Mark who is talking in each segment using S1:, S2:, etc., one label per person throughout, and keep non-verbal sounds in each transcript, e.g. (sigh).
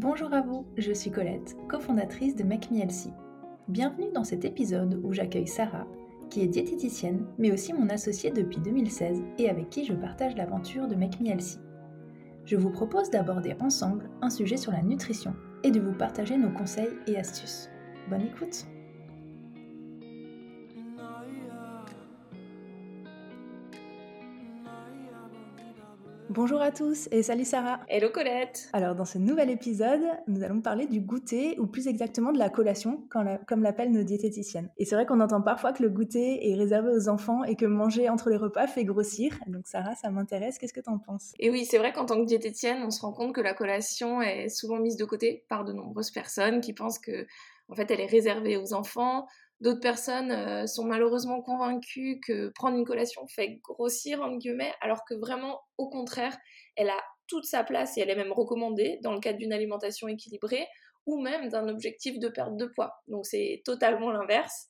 S1: Bonjour à vous, je suis Colette, cofondatrice de Make. Bienvenue dans cet épisode où j'accueille Sarah, qui est diététicienne, mais aussi mon associée depuis 2016 et avec qui je partage l'aventure de Make. Je vous propose d'aborder ensemble un sujet sur la nutrition et de vous partager nos conseils et astuces. Bonne écoute Bonjour à tous et salut Sarah.
S2: Hello Colette.
S1: Alors dans ce nouvel épisode, nous allons parler du goûter ou plus exactement de la collation, comme l'appellent nos diététiciennes. Et c'est vrai qu'on entend parfois que le goûter est réservé aux enfants et que manger entre les repas fait grossir. Donc Sarah, ça m'intéresse. Qu'est-ce que tu en penses?
S2: Et oui, c'est vrai qu'en tant que diététicienne, on se rend compte que la collation est souvent mise de côté par de nombreuses personnes qui pensent que en fait elle est réservée aux enfants D'autres personnes euh, sont malheureusement convaincues que prendre une collation fait grossir, en guillemets, alors que vraiment, au contraire, elle a toute sa place et elle est même recommandée dans le cadre d'une alimentation équilibrée ou même d'un objectif de perte de poids. Donc c'est totalement l'inverse.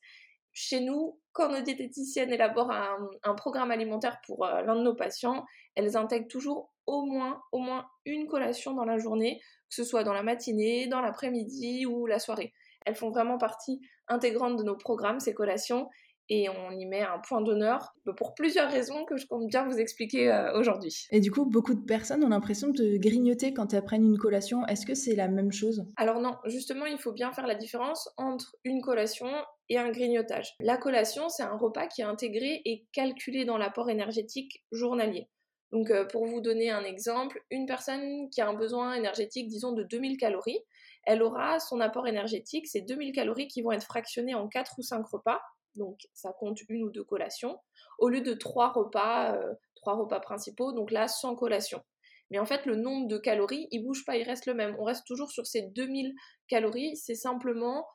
S2: Chez nous, quand nos diététiciennes élaborent un, programme alimentaire pour euh, l'un de nos patients, elles intègrent toujours au moins, au moins une collation dans la journée, que ce soit dans la matinée, dans l'après-midi ou la soirée. Elles font vraiment partie intégrante de nos programmes, ces collations, et on y met un point d'honneur bah, pour plusieurs raisons que je compte bien vous expliquer euh, aujourd'hui.
S1: Et du coup, beaucoup de personnes ont l'impression de grignoter quand elles prennent une collation. Est-ce que c'est la même chose?
S2: Alors non, justement, il faut bien faire la différence entre une collation et un grignotage. La collation, c'est un repas qui est intégré et calculé dans l'apport énergétique journalier. Donc euh, pour vous donner un exemple, une personne qui a un besoin énergétique, disons, de 2000 calories, elle aura son apport énergétique, ces 2000 calories qui vont être fractionnées en 4 ou 5 repas, donc ça compte une ou deux collations, au lieu de 3 repas, euh, repas principaux, donc là sans collation. Mais en fait, le nombre de calories, il bouge pas, il reste le même. On reste toujours sur ces 2000 calories, c'est simplement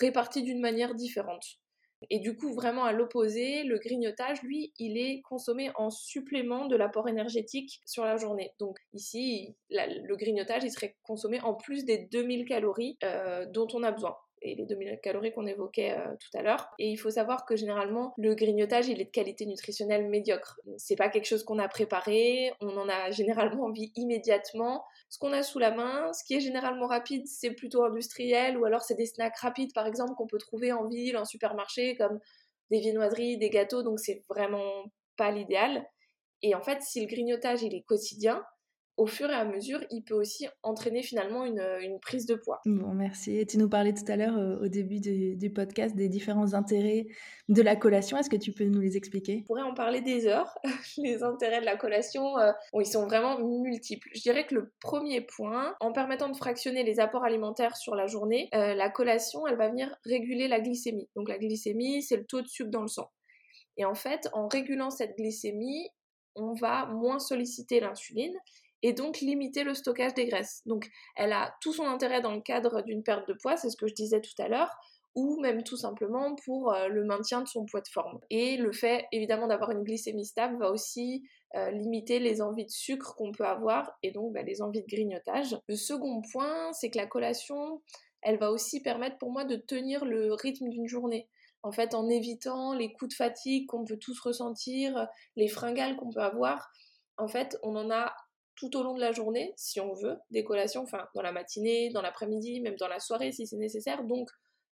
S2: réparti d'une manière différente. Et du coup, vraiment à l'opposé, le grignotage, lui, il est consommé en supplément de l'apport énergétique sur la journée. Donc ici, le grignotage, il serait consommé en plus des 2000 calories euh, dont on a besoin les 2000 calories qu'on évoquait euh, tout à l'heure. Et il faut savoir que généralement, le grignotage, il est de qualité nutritionnelle médiocre. C'est pas quelque chose qu'on a préparé, on en a généralement envie immédiatement. Ce qu'on a sous la main, ce qui est généralement rapide, c'est plutôt industriel, ou alors c'est des snacks rapides, par exemple, qu'on peut trouver en ville, en supermarché, comme des viennoiseries, des gâteaux, donc c'est vraiment pas l'idéal. Et en fait, si le grignotage, il est quotidien, au fur et à mesure, il peut aussi entraîner finalement une, prise de poids.
S1: Bon, merci. Et tu nous parlais tout à l'heure euh, au début du, podcast des différents intérêts de la collation. Est-ce que tu peux nous les expliquer?
S2: On pourrait en parler des heures. (laughs) les intérêts de la collation, euh, ils sont vraiment multiples. Je dirais que le premier point, en permettant de fractionner les apports alimentaires sur la journée, euh, la collation, elle va venir réguler la glycémie. Donc la glycémie, c'est le taux de sucre dans le sang. Et en fait, en régulant cette glycémie, on va moins solliciter l'insuline et donc limiter le stockage des graisses. Donc elle a tout son intérêt dans le cadre d'une perte de poids, c'est ce que je disais tout à l'heure, ou même tout simplement pour euh, le maintien de son poids de forme. Et le fait évidemment d'avoir une glycémie stable va aussi euh, limiter les envies de sucre qu'on peut avoir et donc bah, les envies de grignotage. Le second point, c'est que la collation, elle va aussi permettre pour moi de tenir le rythme d'une journée. En fait, en évitant les coups de fatigue qu'on peut tous ressentir, les fringales qu'on peut avoir, en fait, on en a tout au long de la journée, si on veut, des collations, enfin dans la matinée, dans l'après-midi, même dans la soirée si c'est nécessaire. Donc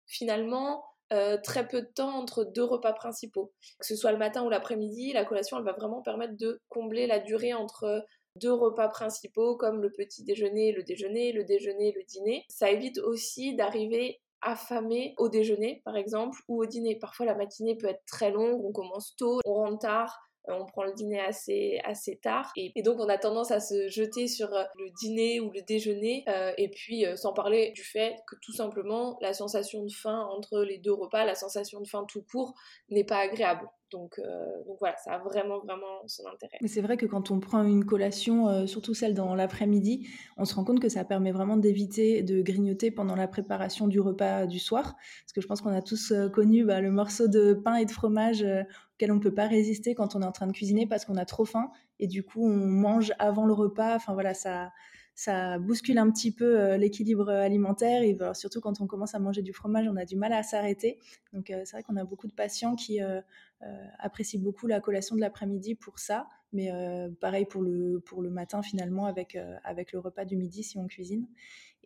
S2: finalement, euh, très peu de temps entre deux repas principaux. Que ce soit le matin ou l'après-midi, la collation, elle va vraiment permettre de combler la durée entre deux repas principaux comme le petit déjeuner, le déjeuner, le déjeuner, le dîner. Ça évite aussi d'arriver affamé au déjeuner par exemple ou au dîner. Parfois la matinée peut être très longue, on commence tôt, on rentre tard, on prend le dîner assez, assez tard et, donc on a tendance à se jeter sur euh, le dîner ou le déjeuner euh, et puis sans parler du fait que tout simplement la sensation de faim entre les deux repas, la sensation de faim tout court n'est pas agréable. Donc, donc, voilà, ça a vraiment, vraiment son intérêt.
S1: Mais c'est vrai que quand on prend une collation, surtout celle dans l'après-midi, on se rend compte que ça permet vraiment d'éviter de grignoter pendant la préparation du repas du soir. Parce que je pense qu'on a tous connu bah, le morceau de pain et de fromage auquel on ne peut pas résister quand on est en train de cuisiner parce qu'on a trop faim et du coup on mange avant le repas. Enfin voilà, ça, ça bouscule un petit peu euh, l'équilibre alimentaire et surtout quand on commence à manger du fromage, on a du mal à s'arrêter. Donc euh, c'est vrai qu'on a beaucoup de patients qui, euh, apprécient beaucoup la collation de l'après-midi pour ça. Mais pareil pour le, pour le matin finalement avec, avec le repas du midi si on cuisine.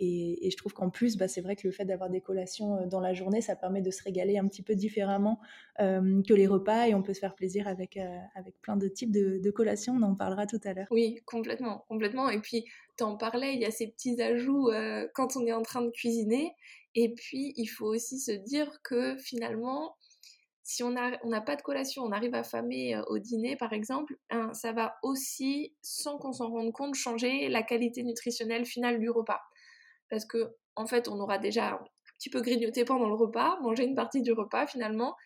S1: Et, je trouve qu'en plus, bah, c'est vrai que le fait d'avoir des collations dans la journée, ça permet de se régaler un petit peu différemment que les repas et on peut se faire plaisir avec, avec plein de types de, de, collations. On en parlera tout à l'heure.
S2: Oui, complètement, complètement. Et puis, tu en parlais, il y a ces petits ajouts quand on est en train de cuisiner. Et puis, il faut aussi se dire que finalement, si on n'a pas de collation, on arrive affamé au dîner, par exemple, hein, ça va aussi, sans qu'on s'en rende compte, changer la qualité nutritionnelle finale du repas parce que en fait on aura déjà un petit peu grignoté pendant le repas, mangé une partie du repas finalement,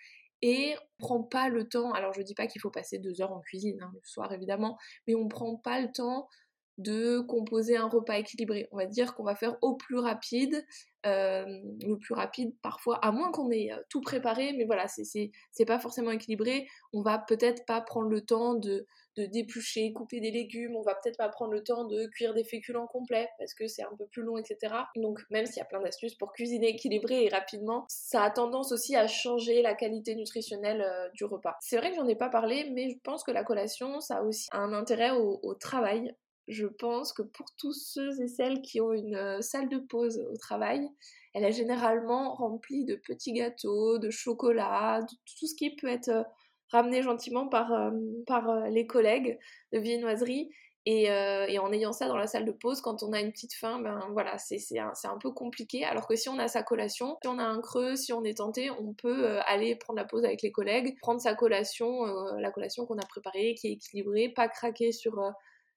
S2: et on prend pas le temps. Alors je dis pas qu'il faut passer deux heures en cuisine hein, le soir évidemment, mais on prend pas le temps de composer un repas équilibré. On va dire qu'on va faire au plus rapide, euh, le plus rapide parfois, à moins qu'on ait euh, tout préparé, mais voilà, c'est pas forcément équilibré. On va peut-être pas prendre le temps de, de d'éplucher, couper des légumes, on va peut-être pas prendre le temps de cuire des féculents complets parce que c'est un peu plus long, etc. Donc même s'il y a plein d'astuces pour cuisiner équilibré et rapidement, ça a tendance aussi à changer la qualité nutritionnelle euh, du repas. C'est vrai que j'en ai pas parlé, mais je pense que la collation, ça a aussi un intérêt au travail je pense que pour tous ceux et celles qui ont une euh, salle de pause au travail, elle est généralement remplie de petits gâteaux, de chocolat, de tout ce qui peut être euh, ramené gentiment par, euh, par les collègues de viennoiserie. Et, en ayant ça dans la salle de pause, quand on a une petite faim, ben voilà, c'est un, un, peu compliqué. Alors que si on a sa collation, si on a un creux, si on est tenté, on peut aller prendre la pause avec les collègues, prendre sa collation, la collation qu'on a préparée, qui est équilibrée, pas craquer sur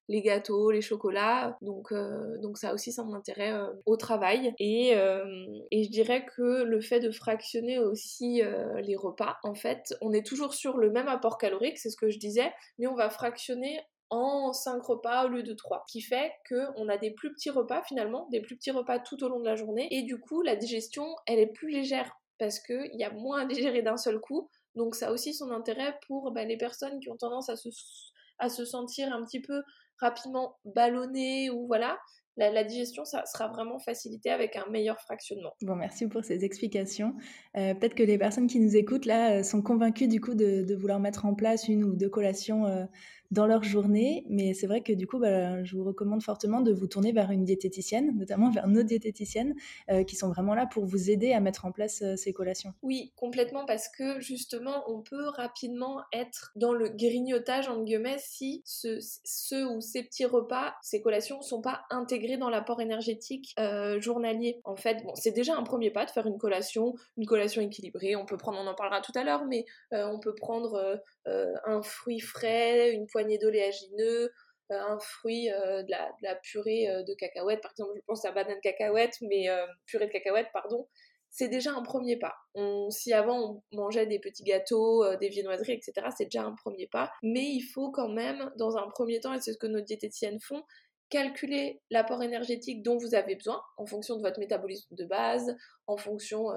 S2: les gâteaux, les chocolats. Donc, euh, donc ça aussi son intérêt euh, au travail. Et, euh, et, je dirais que le fait de fractionner aussi les repas, en fait, on est toujours sur le même apport calorique, c'est ce que je disais, mais on va fractionner en 5 repas au lieu de 3. Ce qui fait qu'on a des plus petits repas finalement, des plus petits repas tout au long de la journée. Et du coup, la digestion, elle est plus légère parce qu'il y a moins à digérer d'un seul coup. Donc ça a aussi son intérêt pour bah, les personnes qui ont tendance à se sentir un petit peu rapidement ballonné ou voilà, la, digestion, ça sera vraiment facilité avec un meilleur fractionnement.
S1: Bon, merci pour ces explications. Euh, peut-être que les personnes qui nous écoutent là euh, sont convaincues du coup de, vouloir mettre en place une ou deux collations euh, dans leur journée. Mais c'est vrai que du coup, bah, je vous recommande fortement de vous tourner vers une diététicienne, notamment vers nos diététiciennes, euh, qui sont vraiment là pour vous aider à mettre en place euh, ces collations.
S2: Oui, complètement, parce que justement, on peut rapidement être dans le grignotage, en guillemets, si ce, ou ces petits repas, ces collations, sont pas intégrés dans l'apport énergétique euh, journalier. En fait, bon, c'est déjà un premier pas de faire une collation, une collation équilibrée. On peut prendre, on en parlera tout à l'heure, mais on peut prendre un fruit frais, une poignée d'oléagineux, euh, un fruit, euh, de, la, purée euh, de cacahuètes, par exemple, je pense à banane cacahuète, mais purée de cacahuètes, pardon, c'est déjà un premier pas. si avant on mangeait des petits gâteaux, des viennoiseries, etc., c'est déjà un premier pas. Mais il faut quand même, dans un premier temps, et c'est ce que nos diététiciennes font, calculer l'apport énergétique dont vous avez besoin en fonction de votre métabolisme de base, en fonction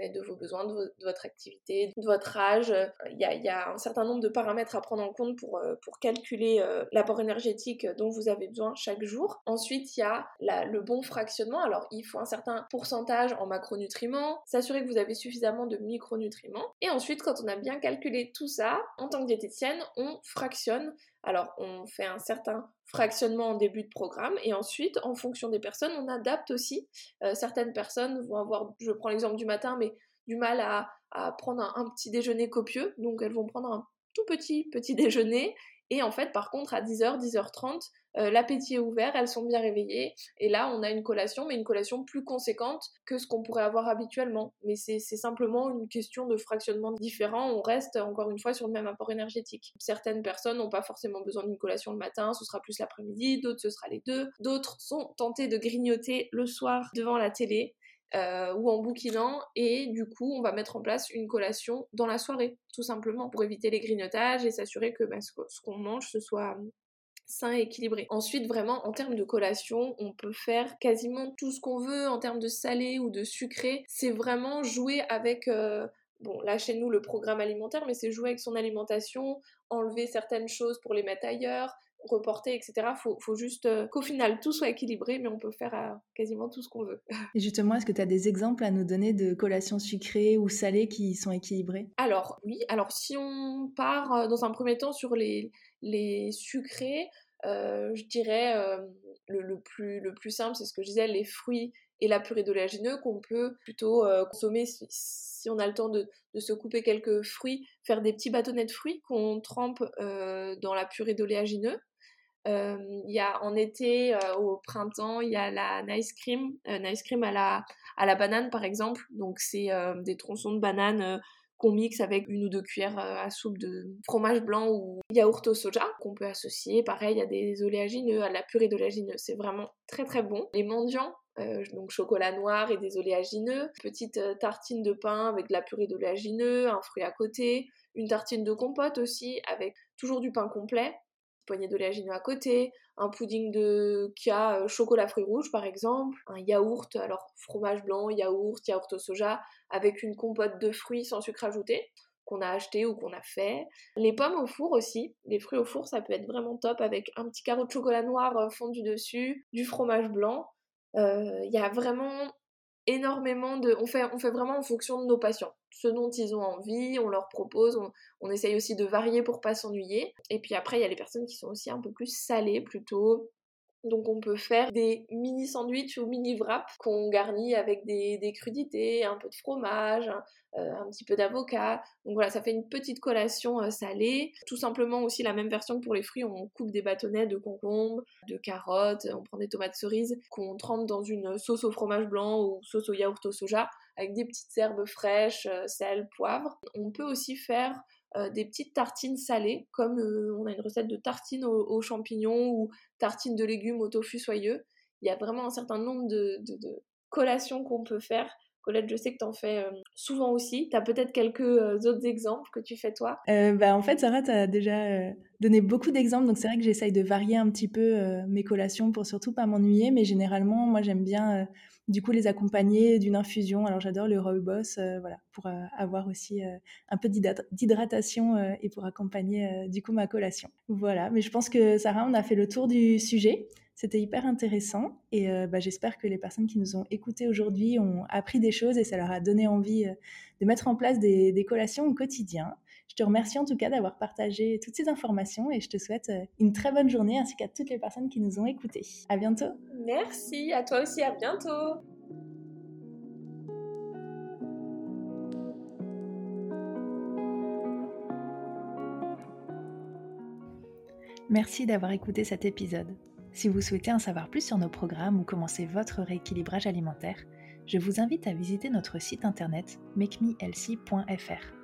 S2: de vos besoins, de, votre activité, de votre âge. Il y, a, un certain nombre de paramètres à prendre en compte pour, euh, calculer euh, l'apport énergétique dont vous avez besoin chaque jour. Ensuite, il y a le bon fractionnement. Alors, il faut un certain pourcentage en macronutriments, s'assurer que vous avez suffisamment de micronutriments. Et ensuite, quand on a bien calculé tout ça, en tant que diététicienne, on fractionne alors, on fait un certain fractionnement en début de programme et ensuite, en fonction des personnes, on adapte aussi. Euh, certaines personnes vont avoir, je prends l'exemple du matin, mais du mal à, prendre un, petit déjeuner copieux, donc elles vont prendre un tout petit petit (laughs) déjeuner et en fait, par contre, à 10h, 10h30, euh, l'appétit est ouvert, elles sont bien réveillées. Et là, on a une collation, mais une collation plus conséquente que ce qu'on pourrait avoir habituellement. Mais c'est simplement une question de fractionnement différent. On reste encore une fois sur le même apport énergétique. Certaines personnes n'ont pas forcément besoin d'une collation le matin, ce sera plus l'après-midi, d'autres ce sera les deux. D'autres sont tentés de grignoter le soir devant la télé. Euh, ou en bouquinant et du coup on va mettre en place une collation dans la soirée tout simplement pour éviter les grignotages et s'assurer que bah, ce qu'on mange ce soit sain et équilibré. Ensuite, vraiment, en termes de collation, on peut faire quasiment tout ce qu'on veut en termes de salé ou de sucré. C'est vraiment jouer avec... Euh, bon, là chez nous, le programme alimentaire, mais c'est jouer avec son alimentation, enlever certaines choses pour les mettre ailleurs, reporter, etc. Faut, faut juste qu'au final tout soit équilibré, mais on peut faire quasiment tout ce qu'on veut. (laughs)
S1: Et justement, est-ce que tu as des exemples à nous donner de collations sucrées ou salées qui sont équilibrées?
S2: Alors oui, alors si on part dans un premier temps sur les, les sucrés, je dirais le, plus, le plus simple, c'est ce que je disais, les fruits et la purée d'oléagineux qu'on peut plutôt consommer si, on a le temps de, se couper quelques fruits, faire des petits bâtonnets de fruits qu'on trempe dans la purée d'oléagineux. Il y a en été, au printemps, il y a la nice cream, nice cream à la, à la banane par exemple. Donc c'est des tronçons de banane qu'on mixe avec une ou deux cuillères à soupe de fromage blanc ou yaourt au soja qu'on peut associer pareil à des oléagineux, à la purée d'oléagineux. C'est vraiment très très bon. Les mendiants euh, donc chocolat noir et des oléagineux, petite euh, tartine de pain avec de la purée d'oléagineux, un fruit à côté, une tartine de compote aussi avec toujours du pain complet, poignée d'oléagineux à côté, un pudding de qui a euh, chocolat fruit rouge par exemple, un yaourt, alors fromage blanc, yaourt, yaourt au soja avec une compote de fruits sans sucre ajouté qu'on a acheté ou qu'on a fait. Les pommes au four aussi, les fruits au four ça peut être vraiment top avec un petit carreau de chocolat noir fondu dessus, du fromage blanc il euh, y a vraiment énormément de... On fait, on fait vraiment en fonction de nos patients. Ce dont ils ont envie, on leur propose, on, on essaye aussi de varier pour pas s'ennuyer. Et puis après, il y a les personnes qui sont aussi un peu plus salées plutôt. Donc on peut faire des mini sandwichs ou mini wraps qu'on garnit avec des, des, crudités, un peu de fromage, euh, un petit peu d'avocat. Donc voilà, ça fait une petite collation euh, salée. Tout simplement aussi la même version que pour les fruits, on coupe des bâtonnets de concombres, de carottes, on prend des tomates cerises qu'on trempe dans une sauce au fromage blanc ou sauce au yaourt au soja avec des petites herbes fraîches, euh, sel, poivre. On peut aussi faire des petites tartines salées, comme on a une recette de tartines aux, champignons ou tartines de légumes au tofu soyeux. Il y a vraiment un certain nombre de collations qu'on peut faire Colette, je sais que tu en fais euh, souvent aussi. Tu as peut-être quelques euh, autres exemples que tu fais toi?
S1: Euh, bah, En fait, Sarah, tu as déjà donné beaucoup d'exemples. Donc, c'est vrai que j'essaye de varier un petit peu mes collations pour surtout pas m'ennuyer. Mais généralement, moi, j'aime bien du coup les accompagner d'une infusion. Alors, j'adore le rooibos voilà, pour avoir aussi un peu d'hydratation et pour accompagner du coup ma collation. Voilà. Mais je pense que Sarah, on a fait le tour du sujet. C'était hyper intéressant et euh, bah, j'espère que les personnes qui nous ont écoutés aujourd'hui ont appris des choses et ça leur a donné envie euh, de mettre en place des, collations au quotidien. Je te remercie en tout cas d'avoir partagé toutes ces informations et je te souhaite euh, une très bonne journée ainsi qu'à toutes les personnes qui nous ont écoutés. À bientôt.
S2: Merci, à toi aussi, à bientôt.
S1: Merci d'avoir écouté cet épisode. Si vous souhaitez en savoir plus sur nos programmes ou commencer votre rééquilibrage alimentaire, je vous invite à visiter notre site internet makemehealthy.fr.